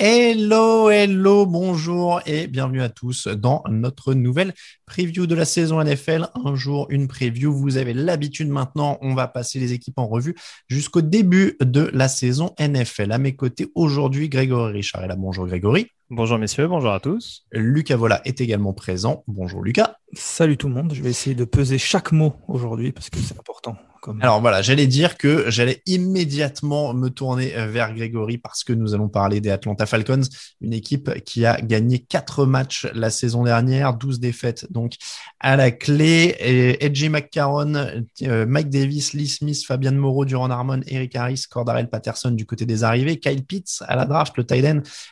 Hello, hello, bonjour et bienvenue à tous dans notre nouvelle preview de la saison NFL. Un jour, une preview. Vous avez l'habitude maintenant. On va passer les équipes en revue jusqu'au début de la saison NFL. À mes côtés aujourd'hui, Grégory Richard est là. Bonjour Grégory. Bonjour messieurs, bonjour à tous. Lucas Vola est également présent. Bonjour Lucas. Salut tout le monde. Je vais essayer de peser chaque mot aujourd'hui parce que c'est important. Alors voilà, j'allais dire que j'allais immédiatement me tourner vers Grégory parce que nous allons parler des Atlanta Falcons, une équipe qui a gagné quatre matchs la saison dernière, 12 défaites donc à la clé. Edgy McCarron, euh, Mike Davis, Lee Smith, Fabian Moreau, Durand Harmon, Eric Harris, Cordarel Patterson du côté des arrivées, Kyle Pitts à la draft, le tight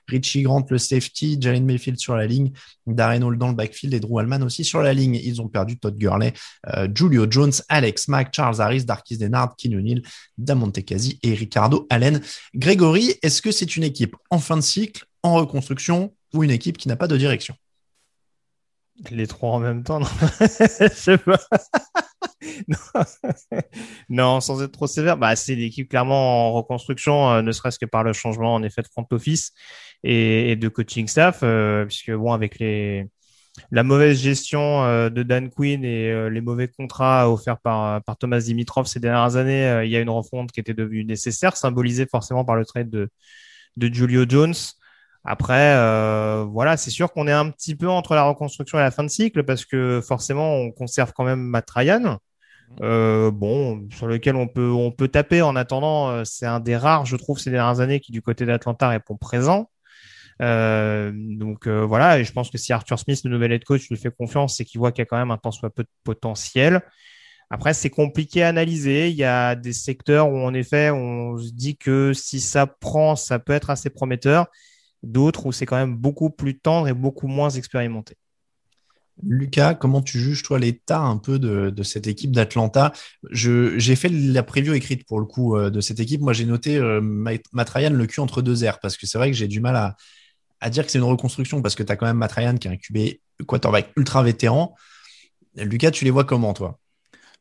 Richie Grant le safety, Jalen Mayfield sur la ligne, Darren Hall dans le backfield et Drew Allman aussi sur la ligne. Ils ont perdu Todd Gurley, euh, Julio Jones, Alex Mack, Charles Harris, Darkis Denard, Keanu Neal, Damonte Kazi et Ricardo Allen. Grégory, est-ce que c'est une équipe en fin de cycle, en reconstruction ou une équipe qui n'a pas de direction? Les trois en même temps, non. sans être trop sévère, bah, c'est l'équipe clairement en reconstruction, euh, ne serait-ce que par le changement en effet de front office et, de coaching staff, euh, puisque bon, avec les, la mauvaise gestion euh, de Dan Quinn et euh, les mauvais contrats offerts par, par Thomas Dimitrov ces dernières années, euh, il y a une refonte qui était devenue nécessaire, symbolisée forcément par le trade de, de Julio Jones. Après, voilà, c'est sûr qu'on est un petit peu entre la reconstruction et la fin de cycle parce que forcément, on conserve quand même Matt Ryan. bon, sur lequel on peut on peut taper. En attendant, c'est un des rares, je trouve, ces dernières années qui du côté d'Atlanta répond présent. Euh, donc euh, voilà, et je pense que si Arthur Smith, le nouvel head coach, lui fait confiance, c'est qu'il voit qu'il y a quand même un temps soit peu de potentiel. Après, c'est compliqué à analyser. Il y a des secteurs où, en effet, on se dit que si ça prend, ça peut être assez prometteur. D'autres où c'est quand même beaucoup plus tendre et beaucoup moins expérimenté. Lucas, comment tu juges, toi, l'état un peu de, cette équipe d'Atlanta? J'ai fait la preview écrite pour le coup euh, de cette équipe. Moi, j'ai noté Matt Ryan le cul entre deux airs parce que c'est vrai que j'ai du mal à, à dire que c'est une reconstruction parce que tu as quand même Matt Ryan qui est un QB quarterback ultra vétéran. Lucas, tu les vois comment, toi?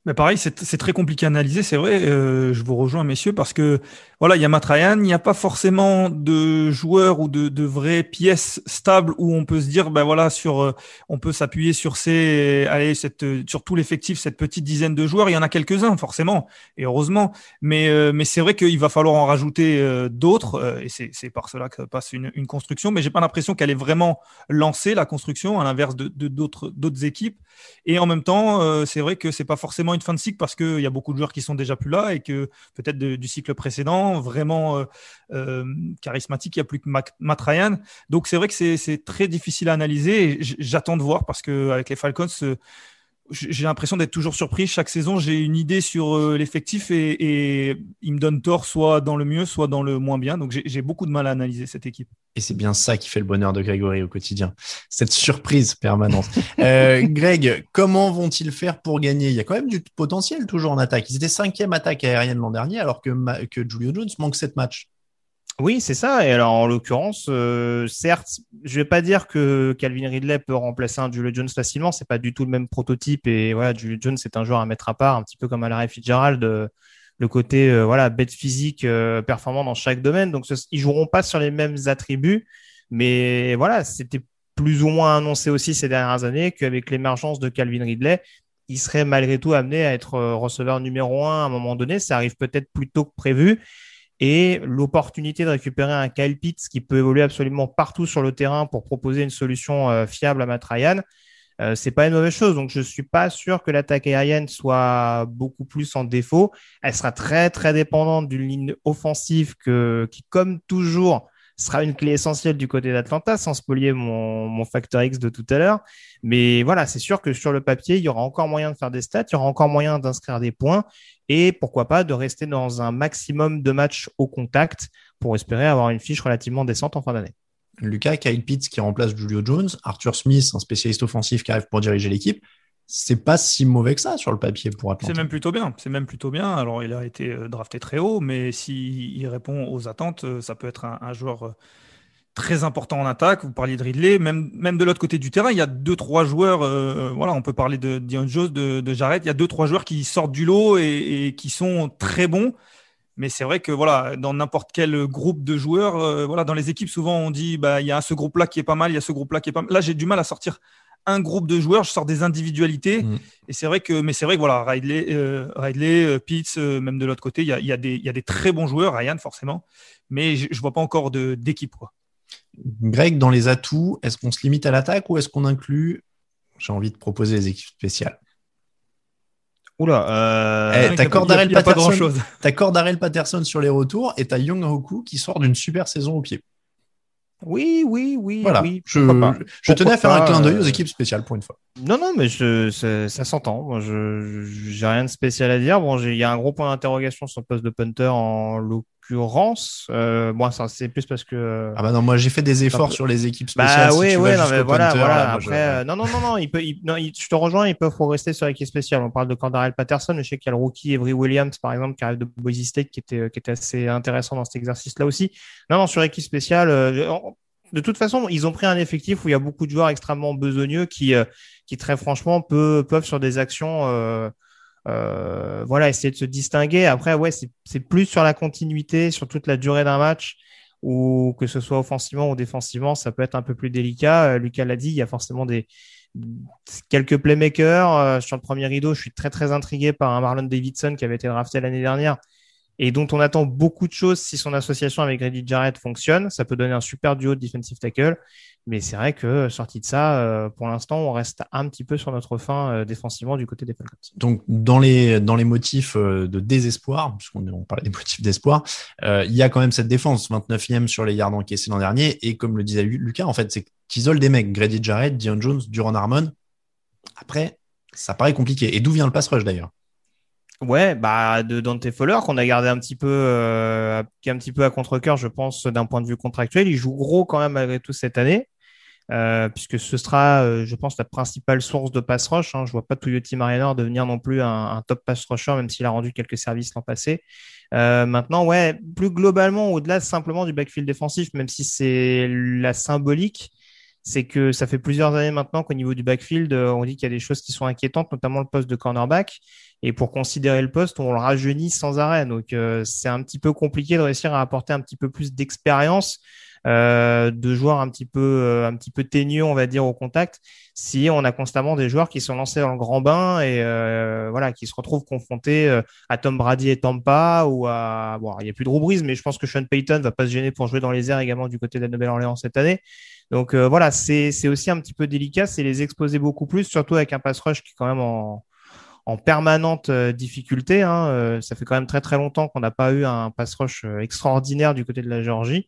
Mais pareil, c'est très compliqué à analyser, c'est vrai. Euh, je vous rejoins, messieurs, parce que voilà, il y a Matt Ryan, il n'y a pas forcément de joueurs ou de, de vraies pièces stables où on peut se dire, ben voilà, sur, euh, on peut s'appuyer sur ces, allez, cette, sur tout l'effectif, cette petite dizaine de joueurs. Il y en a quelques-uns, forcément, et heureusement. Mais, euh, mais c'est vrai qu'il va falloir en rajouter d'autres, et c'est par cela que passe une, une construction. Mais j'ai pas l'impression qu'elle est vraiment lancée la construction, à l'inverse de d'autres d'autres équipes. Et en même temps, c'est vrai que c'est pas forcément une fin de cycle parce qu'il y a beaucoup de joueurs qui sont déjà plus là et que peut-être du cycle précédent, vraiment euh, euh, charismatique, il n'y a plus que Matt Ryan. Donc c'est vrai que c'est très difficile à analyser. J'attends de voir parce qu'avec les Falcons, euh, j'ai l'impression d'être toujours surpris. Chaque saison, j'ai une idée sur euh, l'effectif et, il me donne tort soit dans le mieux, soit dans le moins bien. Donc j'ai beaucoup de mal à analyser cette équipe. Et c'est bien ça qui fait le bonheur de Grégory au quotidien, cette surprise permanente. euh, Greg, comment vont-ils faire pour gagner? Il y a quand même du potentiel toujours en attaque. Ils étaient cinquième attaque aérienne l'an dernier, alors que, que Julio Jones manque sept matchs. Oui, c'est ça. Et alors, en l'occurrence, euh, certes, je vais pas dire que Calvin Ridley peut remplacer un Julio Jones facilement. C'est pas du tout le même prototype. Et voilà, Julio Jones, c'est un joueur à mettre à part, un petit peu comme à Fitzgerald, euh, le côté euh, voilà bête physique performant dans chaque domaine. Donc, ils joueront pas sur les mêmes attributs. Mais voilà, c'était plus ou moins annoncé aussi ces dernières années qu'avec l'émergence de Calvin Ridley, il serait malgré tout amené à être euh, receveur numéro un à un moment donné. Ça arrive peut-être plus tôt que prévu. Et l'opportunité de récupérer un Kyle Pitts qui peut évoluer absolument partout sur le terrain pour proposer une solution euh, fiable à Matt Ryan, euh, c'est pas une mauvaise chose. Donc je suis pas sûr que l'attaque aérienne soit beaucoup plus en défaut. Elle sera très très dépendante d'une ligne offensive qui, comme toujours, sera une clé essentielle du côté d'Atlanta, sans spolier mon, mon facteur X de tout à l'heure. Mais voilà, c'est sûr que sur le papier, il y aura encore moyen de faire des stats, il y aura encore moyen d'inscrire des points et pourquoi pas de rester dans un maximum de matchs au contact pour espérer avoir une fiche relativement décente en fin d'année. Lucas, Kyle Pitts qui remplace Julio Jones, Arthur Smith, un spécialiste offensif qui arrive pour diriger l'équipe c'est pas si mauvais que ça sur le papier pour Atlanta. C'est même plutôt bien. C'est même plutôt bien. Alors, il a été euh, drafté très haut, mais s'il répond aux attentes, euh, ça peut être un, joueur euh, très important en attaque. Vous parliez de Ridley, même, même de l'autre côté du terrain, il y a deux, trois joueurs. voilà, on peut parler de Dion Jones, de, Jarrett. Il y a deux, trois joueurs qui sortent du lot et, qui sont très bons. Mais c'est vrai que voilà, dans n'importe quel groupe de joueurs, voilà, dans les équipes, souvent on dit bah il y a ce groupe-là qui est pas mal, il y a ce groupe-là qui est pas mal. Là, j'ai du mal à sortir un groupe de joueurs, je sors des individualités. Mm. Et c'est vrai que, mais c'est vrai que voilà, Ridley, euh, Ridley euh, Pitts, euh, même de l'autre côté, il y a, y, a y a, des très bons joueurs, Ryan forcément, mais je, ne vois pas encore d'équipe. Greg, dans les atouts, est-ce qu'on se limite à l'attaque ou est-ce qu'on inclut, j'ai envie de proposer les équipes spéciales? Oula, euh... Eh, t'as Darrell Patterson sur les retours et t'as Young Hoku qui sort d'une super saison au pied. Oui, oui, oui. Voilà. Oui, je, tenais à faire un clin d'œil aux euh, équipes spéciales pour une fois. Non, non, mais je, ça, s'entend. Moi, je j'ai rien de spécial à dire. Bon, il y a un gros point d'interrogation sur le poste de punter en l'occurrence. Euh, bon, ça c'est plus parce que. Euh, ah bah non, moi j'ai fait des efforts sur les équipes spéciales. Bah oui, oui, non, mais voilà, voilà. Après, euh, non, non, non, non, il peut, non, je te rejoins. Ils peuvent rester sur l'équipe spéciale. On parle de Cordarel Patterson, mais je sais qu'il y a le rookie Avery Williams, par exemple, qui arrive de Boise State, qui était, qui était assez intéressant dans cet exercice-là aussi. Non, non, sur l'équipe spéciale. Euh, de toute façon, ils ont pris un effectif où il y a beaucoup de joueurs extrêmement besogneux qui, euh, qui très franchement peuvent, peuvent sur des actions, euh, euh, voilà, essayer de se distinguer. Après, ouais, c'est plus sur la continuité, sur toute la durée d'un match, ou que ce soit offensivement ou défensivement, ça peut être un peu plus délicat. Lucas l'a dit, il y a forcément des quelques playmakers sur le premier rideau. Je suis très très intrigué par un Marlon Davidson qui avait été drafté l'année dernière et dont on attend beaucoup de choses si son association avec Grady Jarrett fonctionne. Ça peut donner un super duo de defensive tackle. Mais c'est vrai que sorti de ça, euh, pour l'instant, on reste un petit peu sur notre fin euh, défensivement du côté des Falcons. Donc dans les dans les motifs euh, de désespoir, puisqu'on on parlait des motifs d'espoir, il y a quand même cette défense 29e sur les yards encaissés l'an dernier. Et comme le disait Lucas, en fait, c'est qu'ils des mecs, Grady Jarrett, Dion Jones, Duran Harmon. Après, ça paraît compliqué. Et d'où vient le pass rush d'ailleurs? Ouais, bah de Dante Fowler qu'on a gardé un petit peu, euh, un petit peu à contre-cœur, je pense, d'un point de vue contractuel. Il joue gros quand même malgré tout cette année, euh, puisque ce sera, euh, je pense, la principale source de pass rush. Hein. Je vois pas Toyota Mariner devenir non plus un, top pass rusher, même s'il a rendu quelques services l'an passé. Euh, maintenant, ouais, plus globalement, au-delà simplement du backfield défensif, même si c'est la symbolique, c'est que ça fait plusieurs années maintenant qu'au niveau du backfield, euh, on dit qu'il y a des choses qui sont inquiétantes, notamment le poste de cornerback. Et pour considérer le poste, on le rajeunit sans arrêt. Donc euh, c'est un petit peu compliqué de réussir à apporter un petit peu plus d'expérience euh, de joueurs un petit peu euh, un petit peu teigneux, on va dire, au contact, si on a constamment des joueurs qui sont lancés dans le grand bain et voilà, qui se retrouvent confrontés à Tom Brady et Tampa ou à bon, il y a plus de Drew mais je pense que Sean Payton va pas se gêner pour jouer dans les airs également du côté de la Nouvelle-Orléans cette année. Donc voilà, c'est aussi un petit peu délicat, c'est les exposer beaucoup plus, surtout avec un pass rush qui est quand même en en permanente euh, difficulté. Hein. Euh, ça fait quand même très très longtemps qu'on n'a pas eu un pass rush euh, extraordinaire du côté de la Géorgie.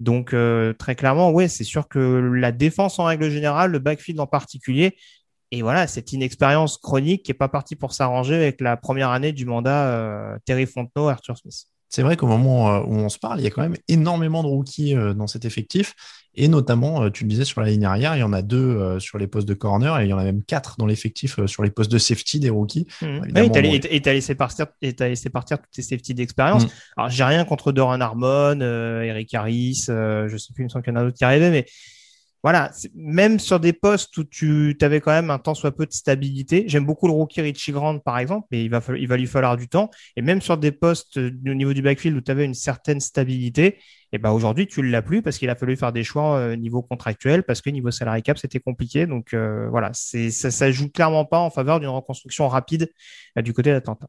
Donc très clairement, oui, c'est sûr que la défense en règle générale, le backfield en particulier, et voilà, cette inexpérience chronique qui est pas partie pour s'arranger avec la première année du mandat Terry Fontenot, Arthur Smith. C'est vrai qu'au moment où on se parle, il y a quand même énormément de rookies dans cet effectif. Et notamment, euh, tu le disais, sur la ligne arrière, il y en a deux euh, sur les postes de corner et il y en a même quatre dans l'effectif euh, sur les postes de safety des rookies. Mmh. et t'as laissé partir, laissé partir toutes tes safety d'expérience. Mmh. Alors, j'ai rien contre Doran Harmon, Eric Harris, je sais plus, il me semble qu'il y en a d'autres qui arrivaient, mais voilà, même sur des postes où tu avais quand même un temps soit peu de stabilité. J'aime beaucoup le rookie Richie Grant, par exemple, mais il va, lui falloir du temps. Et même sur des postes euh, au niveau du backfield où tu avais une certaine stabilité, et ben aujourd'hui, tu ne l'as plus parce qu'il a fallu faire des choix au niveau contractuel, parce que niveau salary cap, c'était compliqué. Donc voilà, c'est ça, ça joue clairement pas en faveur d'une reconstruction rapide du côté d'Atlanta.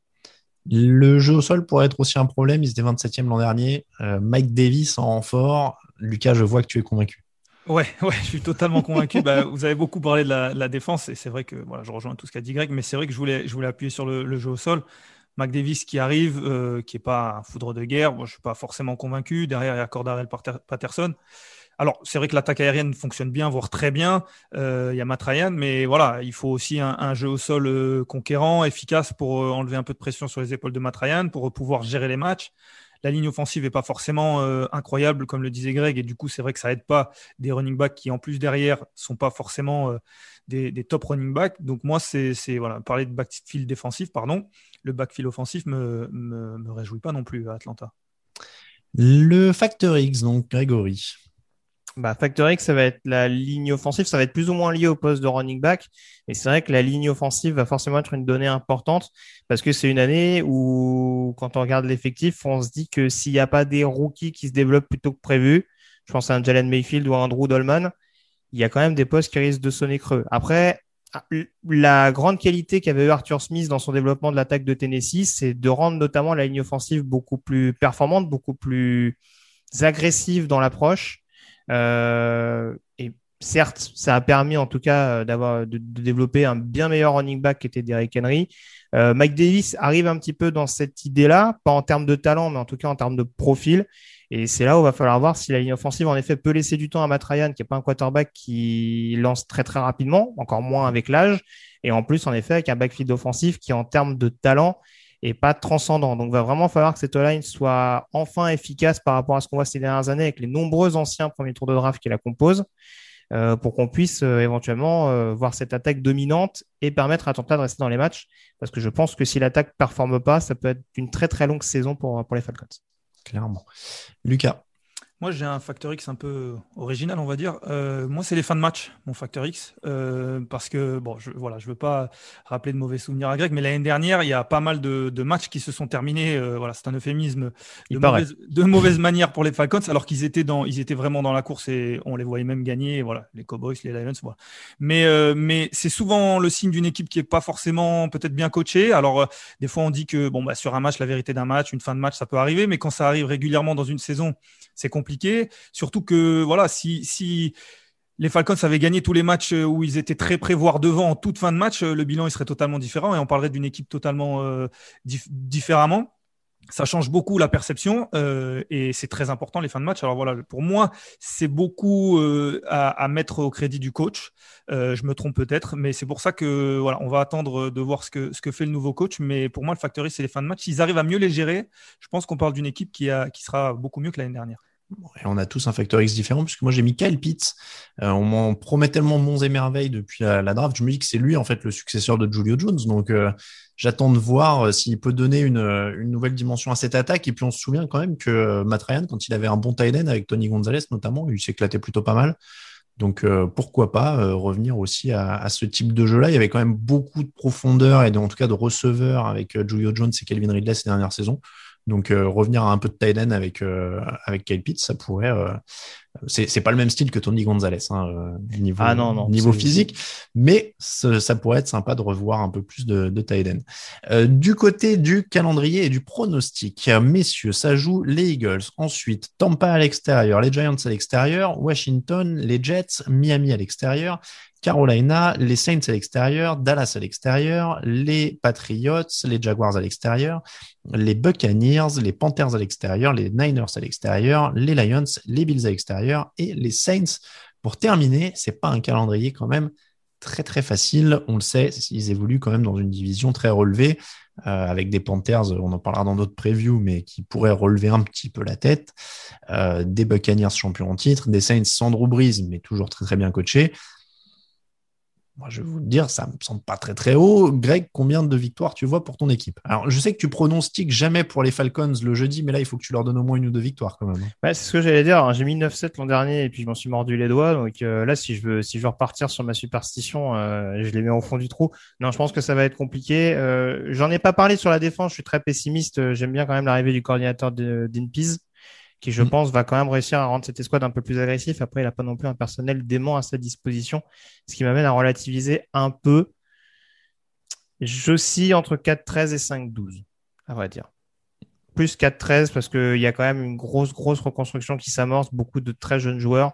Le jeu au sol pourrait être aussi un problème. Il était 27e l'an dernier. Euh, Mike Davis en renfort. Lucas, je vois que tu es convaincu. Ouais, ouais, je suis totalement convaincu. bah, vous avez beaucoup parlé de la, défense et c'est vrai que voilà, je rejoins tout ce qu'a dit Greg, mais c'est vrai que je voulais, je voulais appuyer sur le, jeu au sol. Mike Davis qui arrive, euh, qui n'est pas un foudre de guerre. Je ne suis pas forcément convaincu. Derrière, il y a Cordarel Patterson. Alors, c'est vrai que l'attaque aérienne fonctionne bien, voire très bien. Euh, il y a Matt Ryan, mais voilà, il faut aussi un, jeu au sol euh, conquérant, efficace pour enlever un peu de pression sur les épaules de Matt Ryan, pour pouvoir gérer les matchs. La ligne offensive n'est pas forcément incroyable, comme le disait Greg, et du coup, c'est vrai que ça aide pas des running backs qui, en plus, derrière, sont pas forcément des, top running backs. Donc, moi, c'est voilà, parler de backfield défensif, pardon. Le backfield offensif me, me, me réjouit pas non plus à Atlanta. Le facteur X, donc Grégory. Bah, Factor X, ça va être la ligne offensive, ça va être plus ou moins lié au poste de running back. Et c'est vrai que la ligne offensive va forcément être une donnée importante parce que c'est une année où, quand on regarde l'effectif, on se dit que s'il n'y a pas des rookies qui se développent plutôt que prévu, je pense à un Jalen Mayfield ou à un Dolman, il y a quand même des postes qui risquent de sonner creux. Après, la grande qualité qu'avait eu Arthur Smith dans son développement de l'attaque de Tennessee, c'est de rendre notamment la ligne offensive beaucoup plus performante, beaucoup plus agressive dans l'approche. Euh, et certes, ça a permis en tout cas euh, d'avoir de, développer un bien meilleur running back qui était Derrick Henry. Euh, Mike Davis arrive un petit peu dans cette idée-là, pas en termes de talent, mais en tout cas en termes de profil. Et c'est là où il va falloir voir si la ligne offensive, en effet, peut laisser du temps à Matt Ryan, qui n'est pas un quarterback qui lance très très rapidement, encore moins avec l'âge. Et en plus, en effet, avec un backfield offensif qui, en termes de talent, et pas transcendant. Donc, il va vraiment falloir que cette line soit enfin efficace par rapport à ce qu'on voit ces dernières années avec les nombreux anciens premiers tours de draft qui la composent. Euh, pour qu'on puisse euh, éventuellement euh, voir cette attaque dominante et permettre à Atlanta de rester dans les matchs. Parce que je pense que si l'attaque ne performe pas, ça peut être une très très longue saison pour, pour les Falcons. Clairement. Lucas. Moi, j'ai un facteur X un peu original, on va dire. Euh, moi, c'est les fins de match, mon facteur X, euh, parce que bon, je, voilà, je veux pas rappeler de mauvais souvenirs à Greg, mais l'année dernière, il y a pas mal de, de matchs qui se sont terminés. Euh, voilà, c'est un euphémisme de mauvaise, de mauvaise, manière pour les Falcons, alors qu'ils étaient dans, ils étaient vraiment dans la course et on les voyait même gagner. Voilà, les Cowboys, les Lions, voilà. Mais mais c'est souvent le signe d'une équipe qui est pas forcément peut-être bien coachée. Alors des fois, on dit que bon, bah, sur un match, la vérité d'un match, une fin de match, ça peut arriver, mais quand ça arrive régulièrement dans une saison, c'est compliqué. Surtout que, voilà, si, si les Falcons avaient gagné tous les matchs où ils étaient très près, voire devant en toute fin de match, le bilan il serait totalement différent et on parlerait d'une équipe totalement euh, différemment ça change beaucoup la perception euh, et c'est très important les fins de match. Alors voilà, pour moi, c'est beaucoup euh, à, mettre au crédit du coach. Euh, je me trompe peut-être, mais c'est pour ça que voilà, on va attendre de voir ce que ce que fait le nouveau coach. Mais pour moi, le factory, c'est les fins de match. S'ils arrivent à mieux les gérer, je pense qu'on parle d'une équipe qui a qui sera beaucoup mieux que l'année dernière. Et on a tous un facteur X différent, puisque moi j'ai mis Kyle Pitts. on m'en promet tellement monts et merveilles depuis la, draft. Je me dis que c'est lui en fait le successeur de Julio Jones. Donc J'attends de voir euh, s'il peut donner une, euh, nouvelle dimension à cette attaque. Et puis on se souvient quand même que euh, Matt Ryan, quand il avait un bon tight end avec Tony Gonzalez notamment, il s'éclatait plutôt pas mal. Donc pourquoi pas revenir aussi à, ce type de jeu-là. Il y avait quand même beaucoup de profondeur et en tout cas de receveurs avec Julio Jones et Kelvin Ridley ces dernières saisons. Donc revenir à un peu de tight end avec avec Kyle Pitts, ça pourrait c'est pas le même style que Tony Gonzalez hein, euh, niveau, ah niveau physique, mais ça pourrait être sympa de revoir un peu plus de, de euh, du côté du calendrier et du pronostic, messieurs, ça joue les Eagles, ensuite Tampa à l'extérieur, les Giants à l'extérieur, Washington, les Jets, Miami à l'extérieur, Carolina, les Saints à l'extérieur, Dallas à l'extérieur, les Patriots, les Jaguars à l'extérieur, les Buccaneers, les Panthers à l'extérieur, les Niners à l'extérieur, les Lions, les Bills à l'extérieur et les Saints. Pour terminer, c'est pas un calendrier quand même très très facile. On le sait, ils évoluent quand même dans une division très relevée. Euh, avec des Panthers, on en parlera dans d'autres previews, mais qui pourraient relever un petit peu la tête, euh, des Buccaneers champions en titre, des Saints sans Drew Brees, mais toujours très très bien coachés, moi, je vais vous le dire, ça me semble pas très très haut. Greg, combien de victoires tu vois pour ton équipe? Alors, je sais que tu pronostiques jamais pour les Falcons le jeudi, mais là, il faut que tu leur donnes au moins une ou deux victoires quand même. Ouais, c'est ce que j'allais dire. J'ai mis 9-7 l'an dernier et puis je m'en suis mordu les doigts. Donc euh, là, si je veux, si je veux repartir sur ma superstition, euh, je les mets au fond du trou. Non, je pense que ça va être compliqué. Euh, J'en ai pas parlé sur la défense. Je suis très pessimiste. J'aime bien quand même l'arrivée du coordinateur d'Inpiz qui, je mm. pense, va quand même réussir à rendre cette escouade un peu plus agressif. Après, il n'a pas non plus un personnel dément à sa disposition, ce qui m'amène à relativiser un peu. Je entre 4-13 et 5-12, à vrai dire. Plus 4-13 parce qu'il y a quand même une grosse, grosse reconstruction qui s'amorce, beaucoup de très jeunes joueurs.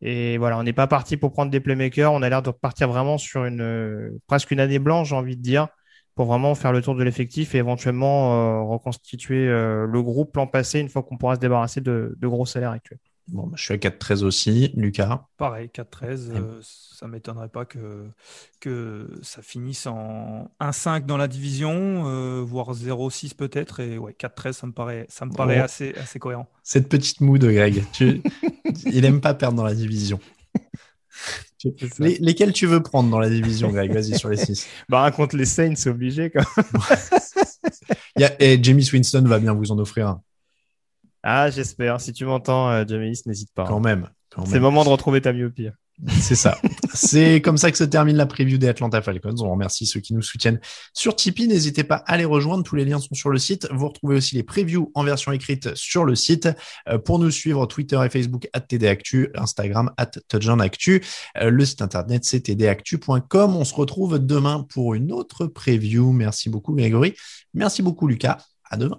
Et voilà, on n'est pas parti pour prendre des playmakers. On a l'air de partir vraiment sur une presque une année blanche, j'ai envie de dire pour vraiment faire le tour de l'effectif et éventuellement euh, reconstituer euh, le groupe l'an passé une fois qu'on pourra se débarrasser de, gros salaires actuels. Bon, bah, je suis à 4-13 aussi. Lucas Pareil, 4-13. Euh, ça ne m'étonnerait pas que, que ça finisse en 1-5 dans la division, voire 0-6 peut-être. Et ouais, 4-13, ça me paraît, ça me paraît assez, assez cohérent. Cette petite moue de Greg. Il n'aime pas perdre dans la division. Lesquels tu veux prendre dans la division, Greg? Vas-y sur les 6. bah, contre les Saints, c'est obligé. Quand Il et Jamie Winston va bien vous en offrir un. Ah, j'espère. Si tu m'entends, euh, Jamie, n'hésite pas. Quand même. C'est le moment de retrouver ta myopie. C'est ça. C'est comme ça que se termine la preview des Atlanta Falcons. On remercie ceux qui nous soutiennent sur Tipeee. N'hésitez pas à les rejoindre. Tous les liens sont sur le site. Vous retrouvez aussi les previews en version écrite sur le site. Euh, pour nous suivre, Twitter et Facebook, at TDActu, Instagram, at Actu. Euh, le site internet, c'est tdactu.com. On se retrouve demain pour une autre preview. Merci beaucoup, Grégory. Merci beaucoup, Lucas. À demain.